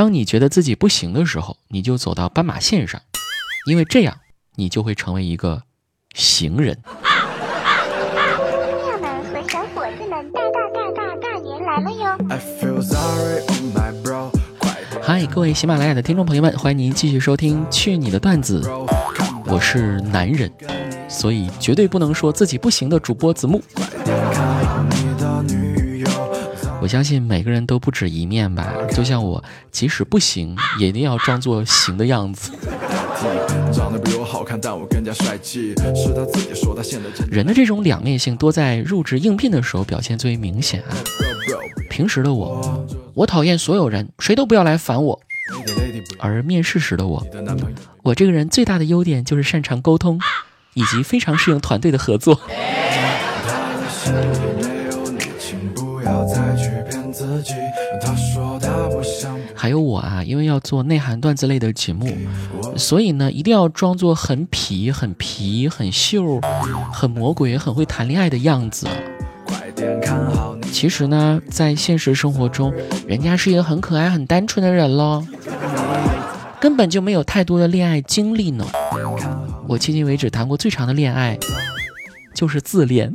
当你觉得自己不行的时候，你就走到斑马线上，因为这样你就会成为一个行人。小伙子们，大大大大大年来了哟！嗨，各位喜马拉雅的听众朋友们，欢迎您继续收听《去你的段子》，我是男人，所以绝对不能说自己不行的主播子木。我相信每个人都不止一面吧，就像我，即使不行，也一定要装作行的样子。人的这种两面性，多在入职应聘的时候表现最为明显啊。平时的我，我讨厌所有人，谁都不要来烦我；而面试时的我，我这个人最大的优点就是擅长沟通，以及非常适应团队的合作。还有我啊，因为要做内涵段子类的节目，所以呢，一定要装作很痞、很皮、很秀、很魔鬼、很会谈恋爱的样子。其实呢，在现实生活中，人家是一个很可爱、很单纯的人喽，根本就没有太多的恋爱经历呢。我迄今为止谈过最长的恋爱，就是自恋。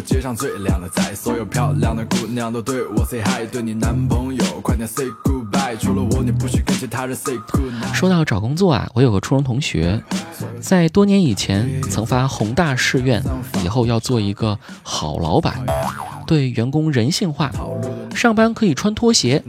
是街上最靓的仔，所有漂亮的姑娘都对我 say hi，对你男朋友快点 say goodbye，除了我你不许跟其他人 say goodbye。说到找工作啊，我有个初中同学，在多年以前曾发宏大誓愿，以后要做一个好老板，对员工人性化，上班可以穿拖鞋，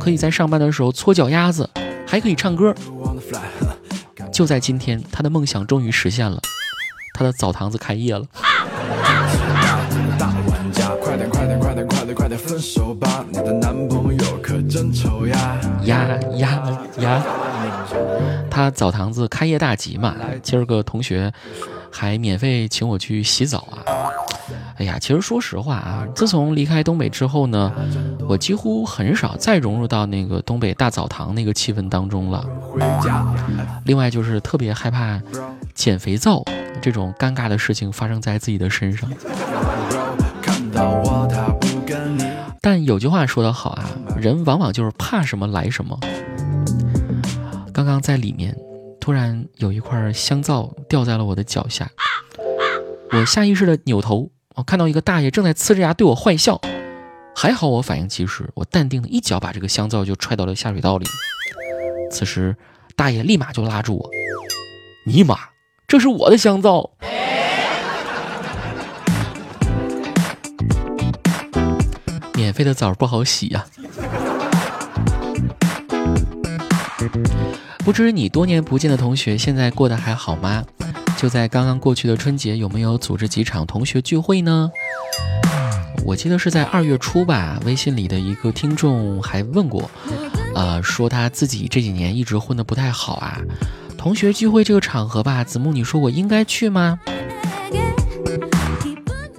可以在上班的时候搓脚丫子，还可以唱歌。就在今天，他的梦想终于实现了，他的澡堂子开业了。手吧，你的男朋友可真丑呀呀呀呀！他澡堂子开业大吉嘛，今儿个同学还免费请我去洗澡啊！哎呀，其实说实话啊，自从离开东北之后呢，我几乎很少再融入到那个东北大澡堂那个气氛当中了。另外就是特别害怕捡肥皂这种尴尬的事情发生在自己的身上。但有句话说得好啊，人往往就是怕什么来什么。刚刚在里面，突然有一块香皂掉在了我的脚下，我下意识的扭头，我看到一个大爷正在呲着牙对我坏笑，还好我反应及时，我淡定的一脚把这个香皂就踹到了下水道里。此时，大爷立马就拉住我，尼玛，这是我的香皂。免费的澡不好洗呀！不知你多年不见的同学现在过得还好吗？就在刚刚过去的春节，有没有组织几场同学聚会呢？我记得是在二月初吧。微信里的一个听众还问过，呃，说他自己这几年一直混得不太好啊。同学聚会这个场合吧，子木，你说我应该去吗？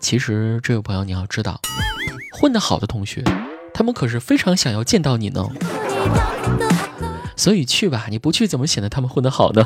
其实这位朋友你要知道。混得好的同学，他们可是非常想要见到你呢。所以去吧，你不去怎么显得他们混得好呢？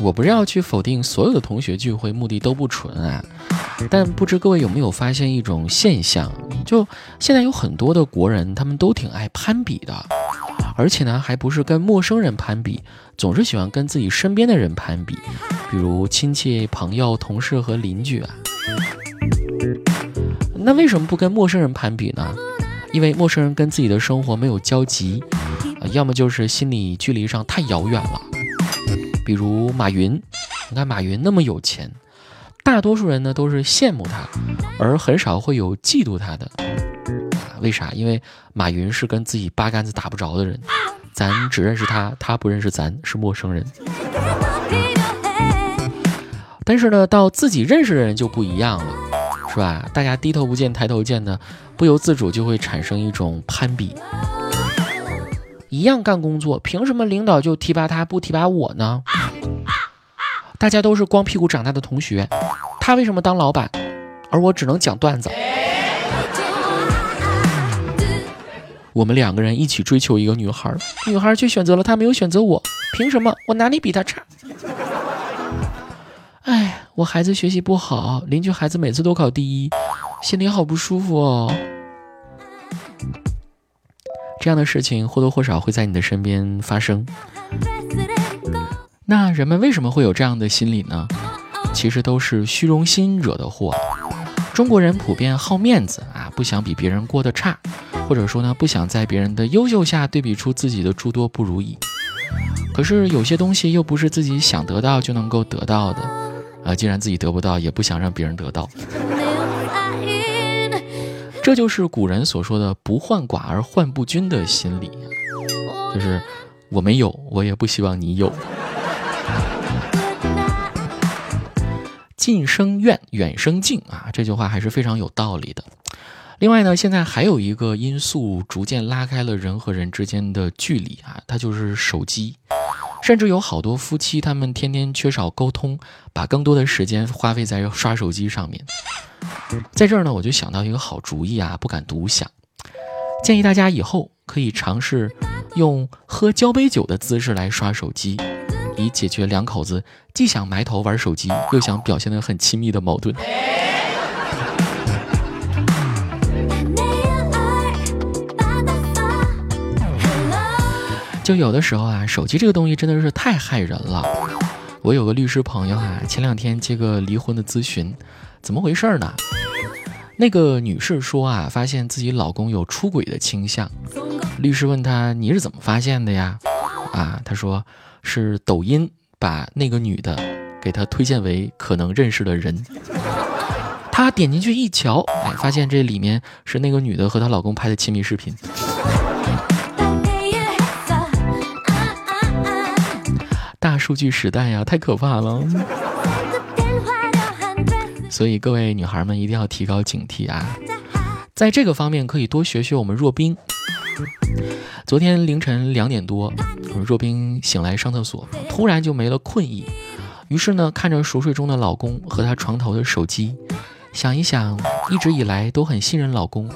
我不是要去否定所有的同学聚会目的都不纯啊，但不知各位有没有发现一种现象，就现在有很多的国人，他们都挺爱攀比的。而且呢，还不是跟陌生人攀比，总是喜欢跟自己身边的人攀比，比如亲戚、朋友、同事和邻居啊。那为什么不跟陌生人攀比呢？因为陌生人跟自己的生活没有交集，啊要么就是心理距离上太遥远了。比如马云，你看马云那么有钱，大多数人呢都是羡慕他，而很少会有嫉妒他的。为啥？因为马云是跟自己八竿子打不着的人，咱只认识他，他不认识咱，是陌生人。但是呢，到自己认识的人就不一样了，是吧？大家低头不见抬头见的，不由自主就会产生一种攀比。一样干工作，凭什么领导就提拔他，不提拔我呢？大家都是光屁股长大的同学，他为什么当老板，而我只能讲段子？我们两个人一起追求一个女孩，女孩却选择了他，没有选择我，凭什么？我哪里比他差？哎，我孩子学习不好，邻居孩子每次都考第一，心里好不舒服哦。这样的事情或多或少会在你的身边发生。那人们为什么会有这样的心理呢？其实都是虚荣心惹的祸。中国人普遍好面子啊，不想比别人过得差，或者说呢，不想在别人的优秀下对比出自己的诸多不如意。可是有些东西又不是自己想得到就能够得到的，啊，既然自己得不到，也不想让别人得到。这就是古人所说的“不患寡而患不均”的心理，就是我没有，我也不希望你有。近生怨，远生敬啊，这句话还是非常有道理的。另外呢，现在还有一个因素逐渐拉开了人和人之间的距离啊，它就是手机。甚至有好多夫妻，他们天天缺少沟通，把更多的时间花费在刷手机上面。在这儿呢，我就想到一个好主意啊，不敢独享。建议大家以后可以尝试用喝交杯酒的姿势来刷手机，以解决两口子既想埋头玩手机，又想表现得很亲密的矛盾。就有的时候啊，手机这个东西真的是太害人了。我有个律师朋友啊，前两天接个离婚的咨询，怎么回事呢？那个女士说啊，发现自己老公有出轨的倾向。律师问她，你是怎么发现的呀？啊，她说是抖音把那个女的给她推荐为可能认识的人。她点进去一瞧，哎，发现这里面是那个女的和她老公拍的亲密视频。大数据时代呀，太可怕了。所以各位女孩们一定要提高警惕啊！在这个方面可以多学学我们若冰。昨天凌晨两点多，若冰醒来上厕所，突然就没了困意。于是呢，看着熟睡中的老公和他床头的手机，想一想，一直以来都很信任老公，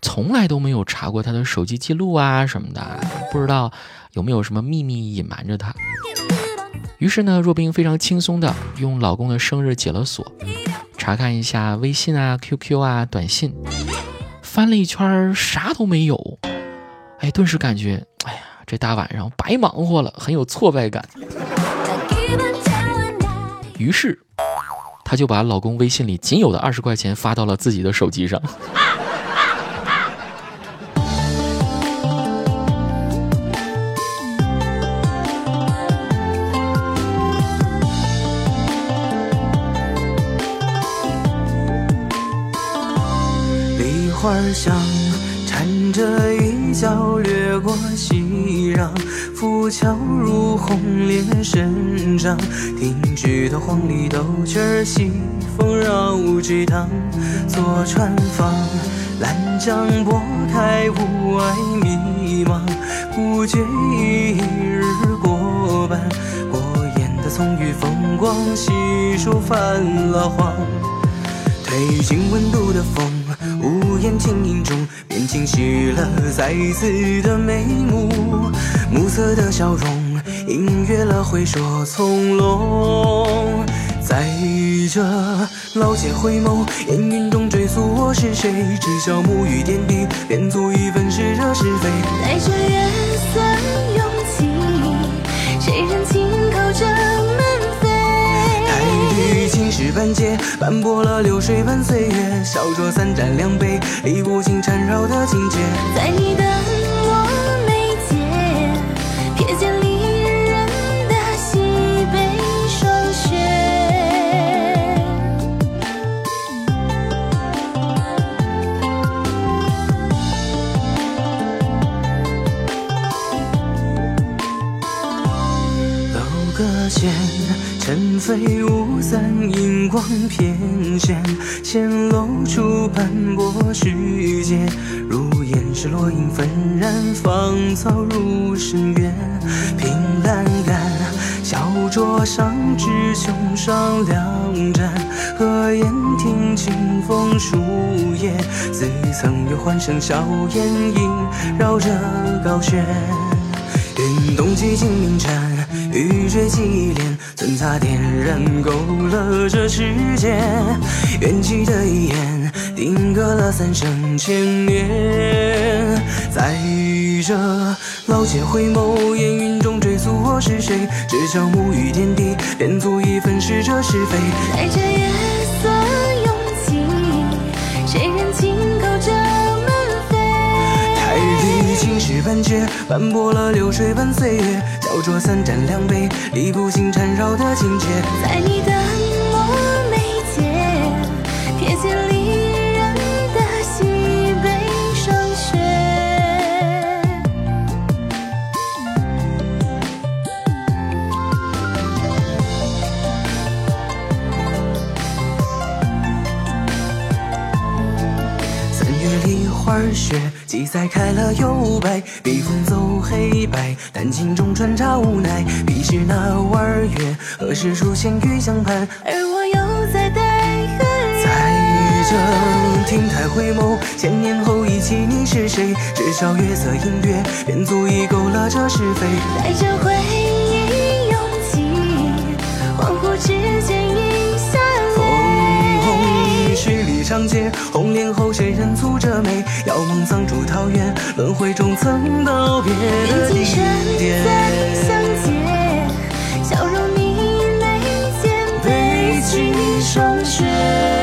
从来都没有查过他的手机记录啊什么的，不知道有没有什么秘密隐瞒着他。于是呢，若冰非常轻松的用老公的生日解了锁，查看一下微信啊、QQ 啊、短信，翻了一圈啥都没有，哎，顿时感觉，哎呀，这大晚上白忙活了，很有挫败感。于是，她就把老公微信里仅有的二十块钱发到了自己的手机上。花香缠着衣角掠过熙攘，浮桥入红莲身上，听枝头黄鹂斗曲儿，西风绕枝塘。坐船舫，兰桨拨开雾霭迷茫，不觉一日过半。过眼的葱郁风光，细数泛了黄。褪尽温度的风。眼轻吟中，便清晰了再次的眉目，暮色的笑容，隐约了回首从容。在这老街回眸，烟云中追溯我是谁，只消暮雨点滴，便足以粉饰这是非。在这月斑驳了流水般岁月，小酌三盏两杯，理不清缠绕的情节，在你的飞舞散，荧光翩跹，显露出斑驳世界。如烟是落英纷然，芳草入深渊。凭栏杆，小桌上纸琼上两盏，和烟听清风树叶，似曾有欢声笑言萦绕着高轩。云动几经明蝉。雨坠几连，寸擦点燃勾勒这世间。缘起的一眼，定格了三生千年。在这老街回眸，烟云中追溯我是谁，只叫沐浴点滴，便足以粉饰这是非。带着夜历青石板阶，斑驳了流水般岁月，小酌三盏两杯，理不清缠绕的情结。在你的墨里花雪，记载开了又败，笔锋走黑白，丹青中穿插无奈。彼时那弯月，何时出现于江畔？而我又在待何人？在这亭台回眸，千年后忆起你是谁？只少月色隐约，便足以勾勒这是非。带着回忆涌起，恍惚之间饮下枫泪。红十里长街，红帘后谁人蹙着眉？遥望藏珠桃源，轮回中曾道别的地点。再相见，笑容明眉间，背起霜雪。